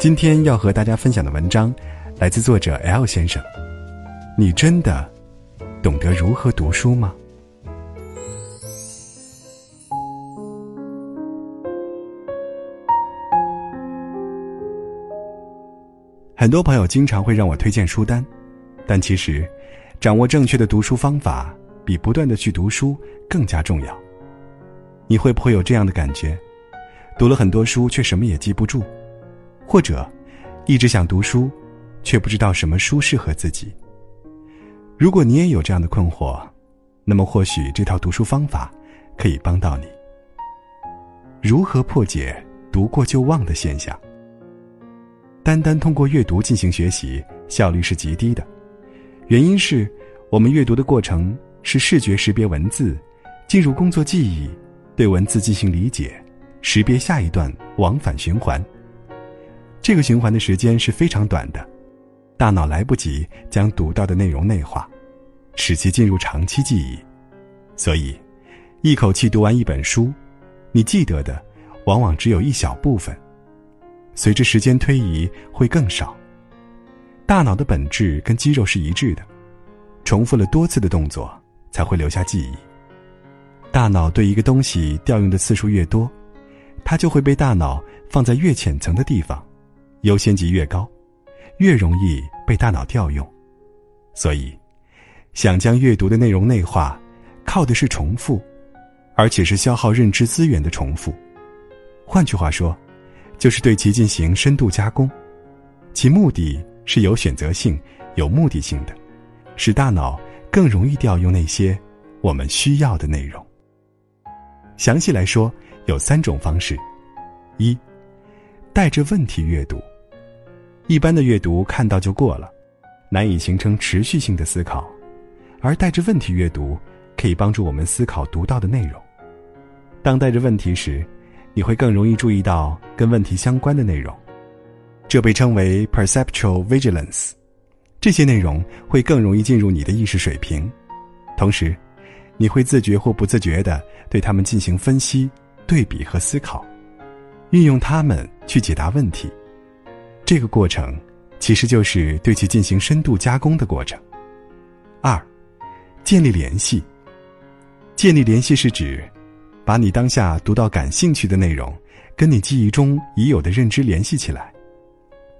今天要和大家分享的文章，来自作者 L 先生。你真的懂得如何读书吗？很多朋友经常会让我推荐书单，但其实，掌握正确的读书方法，比不断的去读书更加重要。你会不会有这样的感觉？读了很多书，却什么也记不住？或者，一直想读书，却不知道什么书适合自己。如果你也有这样的困惑，那么或许这套读书方法可以帮到你。如何破解读过就忘的现象？单单通过阅读进行学习，效率是极低的。原因是，我们阅读的过程是视觉识别文字，进入工作记忆，对文字进行理解，识别下一段，往返循环。这个循环的时间是非常短的，大脑来不及将读到的内容内化，使其进入长期记忆，所以，一口气读完一本书，你记得的往往只有一小部分，随着时间推移会更少。大脑的本质跟肌肉是一致的，重复了多次的动作才会留下记忆。大脑对一个东西调用的次数越多，它就会被大脑放在越浅层的地方。优先级越高，越容易被大脑调用，所以，想将阅读的内容内化，靠的是重复，而且是消耗认知资源的重复。换句话说，就是对其进行深度加工，其目的是有选择性、有目的性的，使大脑更容易调用那些我们需要的内容。详细来说，有三种方式：一，带着问题阅读。一般的阅读看到就过了，难以形成持续性的思考，而带着问题阅读可以帮助我们思考读到的内容。当带着问题时，你会更容易注意到跟问题相关的内容，这被称为 perceptual vigilance。这些内容会更容易进入你的意识水平，同时，你会自觉或不自觉地对他们进行分析、对比和思考，运用它们去解答问题。这个过程，其实就是对其进行深度加工的过程。二，建立联系。建立联系是指，把你当下读到感兴趣的内容，跟你记忆中已有的认知联系起来。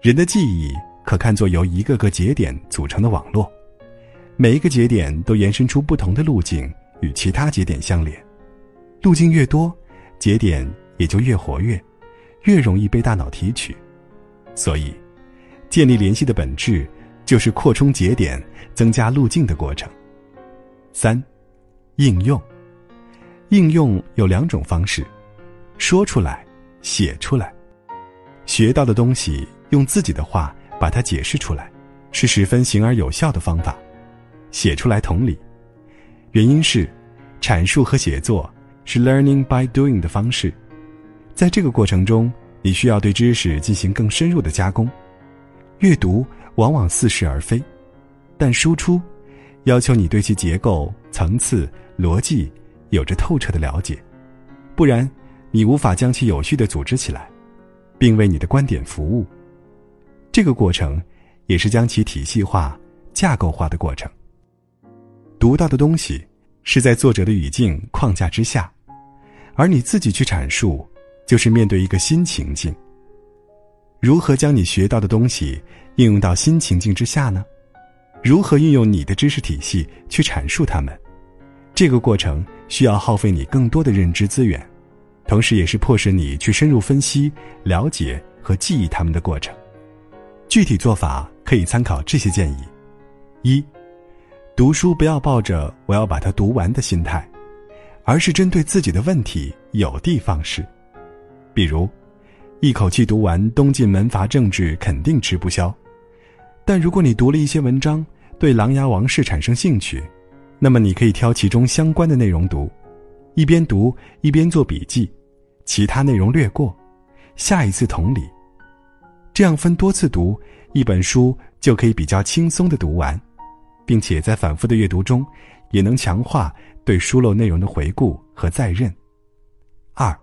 人的记忆可看作由一个个节点组成的网络，每一个节点都延伸出不同的路径与其他节点相连。路径越多，节点也就越活跃，越容易被大脑提取。所以，建立联系的本质就是扩充节点、增加路径的过程。三，应用。应用有两种方式：说出来、写出来。学到的东西用自己的话把它解释出来，是十分行而有效的方法。写出来同理，原因是，阐述和写作是 learning by doing 的方式，在这个过程中。你需要对知识进行更深入的加工，阅读往往似是而非，但输出要求你对其结构、层次、逻辑有着透彻的了解，不然你无法将其有序的组织起来，并为你的观点服务。这个过程也是将其体系化、架构化的过程。读到的东西是在作者的语境框架之下，而你自己去阐述。就是面对一个新情境。如何将你学到的东西应用到新情境之下呢？如何运用你的知识体系去阐述它们？这个过程需要耗费你更多的认知资源，同时也是迫使你去深入分析、了解和记忆它们的过程。具体做法可以参考这些建议：一、读书不要抱着我要把它读完的心态，而是针对自己的问题有的放矢。比如，一口气读完《东晋门阀政治》，肯定吃不消。但如果你读了一些文章，对琅琊王氏产生兴趣，那么你可以挑其中相关的内容读，一边读一边做笔记，其他内容略过，下一次同理。这样分多次读一本书，就可以比较轻松的读完，并且在反复的阅读中，也能强化对疏漏内容的回顾和再认。二。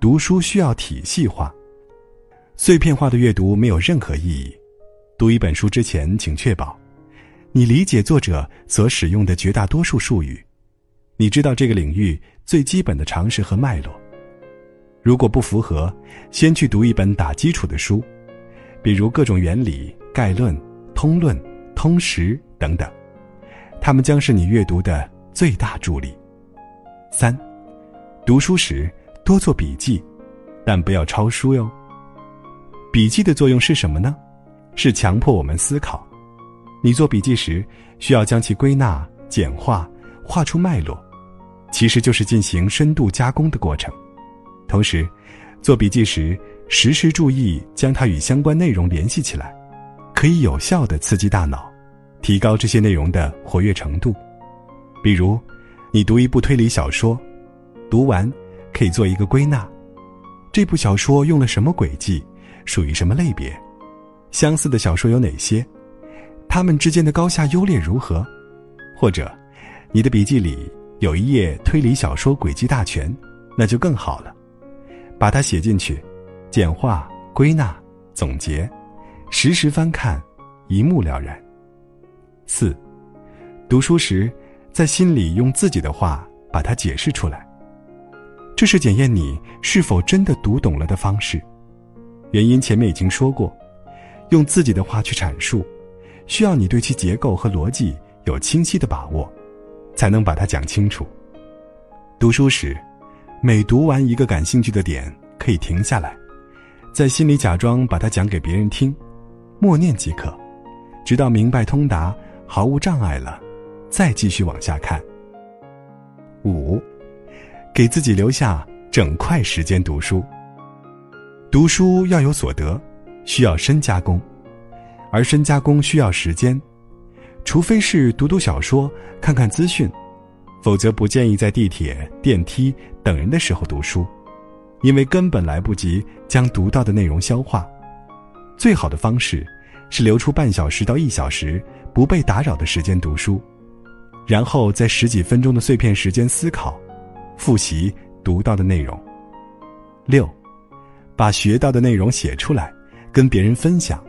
读书需要体系化。碎片化的阅读没有任何意义。读一本书之前，请确保你理解作者所使用的绝大多数术语，你知道这个领域最基本的常识和脉络。如果不符合，先去读一本打基础的书，比如各种原理、概论、通论、通识等等，它们将是你阅读的最大助力。三，读书时多做笔记，但不要抄书哟。笔记的作用是什么呢？是强迫我们思考。你做笔记时，需要将其归纳、简化、画出脉络，其实就是进行深度加工的过程。同时，做笔记时时时注意将它与相关内容联系起来，可以有效的刺激大脑，提高这些内容的活跃程度。比如，你读一部推理小说，读完可以做一个归纳：这部小说用了什么轨迹，属于什么类别？相似的小说有哪些？它们之间的高下优劣如何？或者，你的笔记里有一页推理小说轨迹大全，那就更好了。把它写进去，简化、归纳、总结，时时翻看，一目了然。四，读书时，在心里用自己的话把它解释出来。这是检验你是否真的读懂了的方式。原因前面已经说过。用自己的话去阐述，需要你对其结构和逻辑有清晰的把握，才能把它讲清楚。读书时，每读完一个感兴趣的点，可以停下来，在心里假装把它讲给别人听，默念即可，直到明白通达、毫无障碍了，再继续往下看。五，给自己留下整块时间读书。读书要有所得。需要深加工，而深加工需要时间，除非是读读小说、看看资讯，否则不建议在地铁、电梯等人的时候读书，因为根本来不及将读到的内容消化。最好的方式是留出半小时到一小时不被打扰的时间读书，然后在十几分钟的碎片时间思考、复习读到的内容。六，把学到的内容写出来。跟别人分享，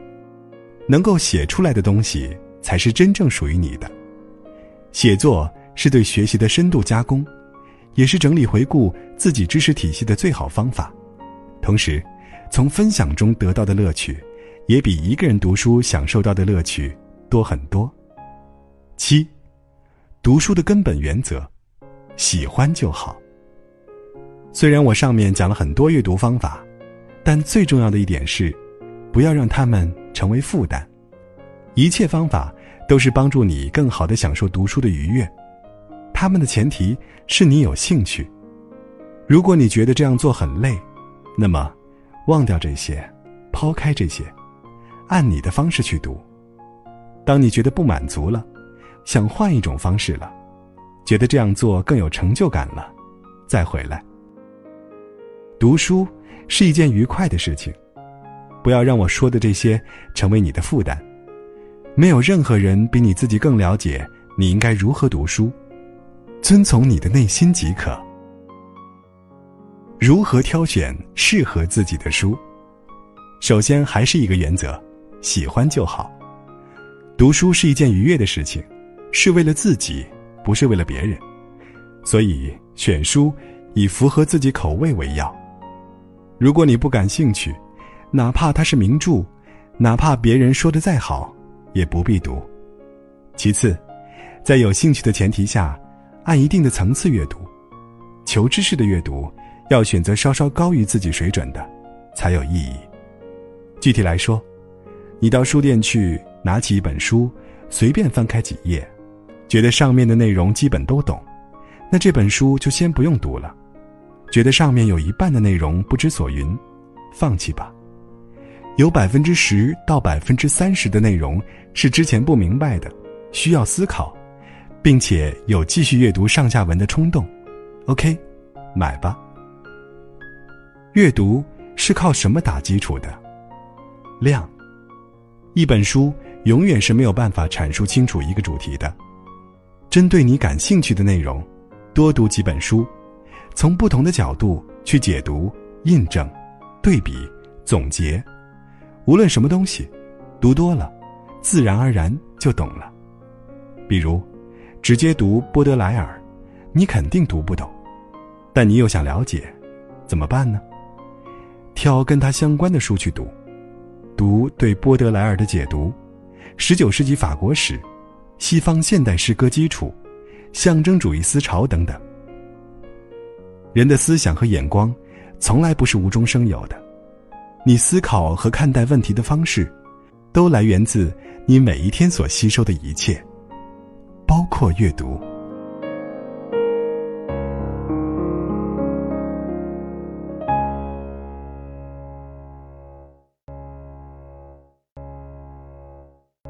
能够写出来的东西才是真正属于你的。写作是对学习的深度加工，也是整理回顾自己知识体系的最好方法。同时，从分享中得到的乐趣，也比一个人读书享受到的乐趣多很多。七，读书的根本原则，喜欢就好。虽然我上面讲了很多阅读方法，但最重要的一点是。不要让他们成为负担，一切方法都是帮助你更好的享受读书的愉悦。他们的前提是你有兴趣。如果你觉得这样做很累，那么忘掉这些，抛开这些，按你的方式去读。当你觉得不满足了，想换一种方式了，觉得这样做更有成就感了，再回来。读书是一件愉快的事情。不要让我说的这些成为你的负担。没有任何人比你自己更了解你应该如何读书，遵从你的内心即可。如何挑选适合自己的书？首先还是一个原则：喜欢就好。读书是一件愉悦的事情，是为了自己，不是为了别人。所以选书以符合自己口味为要。如果你不感兴趣，哪怕它是名著，哪怕别人说的再好，也不必读。其次，在有兴趣的前提下，按一定的层次阅读。求知识的阅读要选择稍稍高于自己水准的，才有意义。具体来说，你到书店去拿起一本书，随便翻开几页，觉得上面的内容基本都懂，那这本书就先不用读了。觉得上面有一半的内容不知所云，放弃吧。有百分之十到百分之三十的内容是之前不明白的，需要思考，并且有继续阅读上下文的冲动。OK，买吧。阅读是靠什么打基础的？量。一本书永远是没有办法阐述清楚一个主题的。针对你感兴趣的内容，多读几本书，从不同的角度去解读、印证、对比、总结。无论什么东西，读多了，自然而然就懂了。比如，直接读波德莱尔，你肯定读不懂，但你又想了解，怎么办呢？挑跟他相关的书去读，读对波德莱尔的解读，十九世纪法国史，西方现代诗歌基础，象征主义思潮等等。人的思想和眼光，从来不是无中生有的，你思考和看待问题的方式，都来源自你每一天所吸收的一切，包括阅读。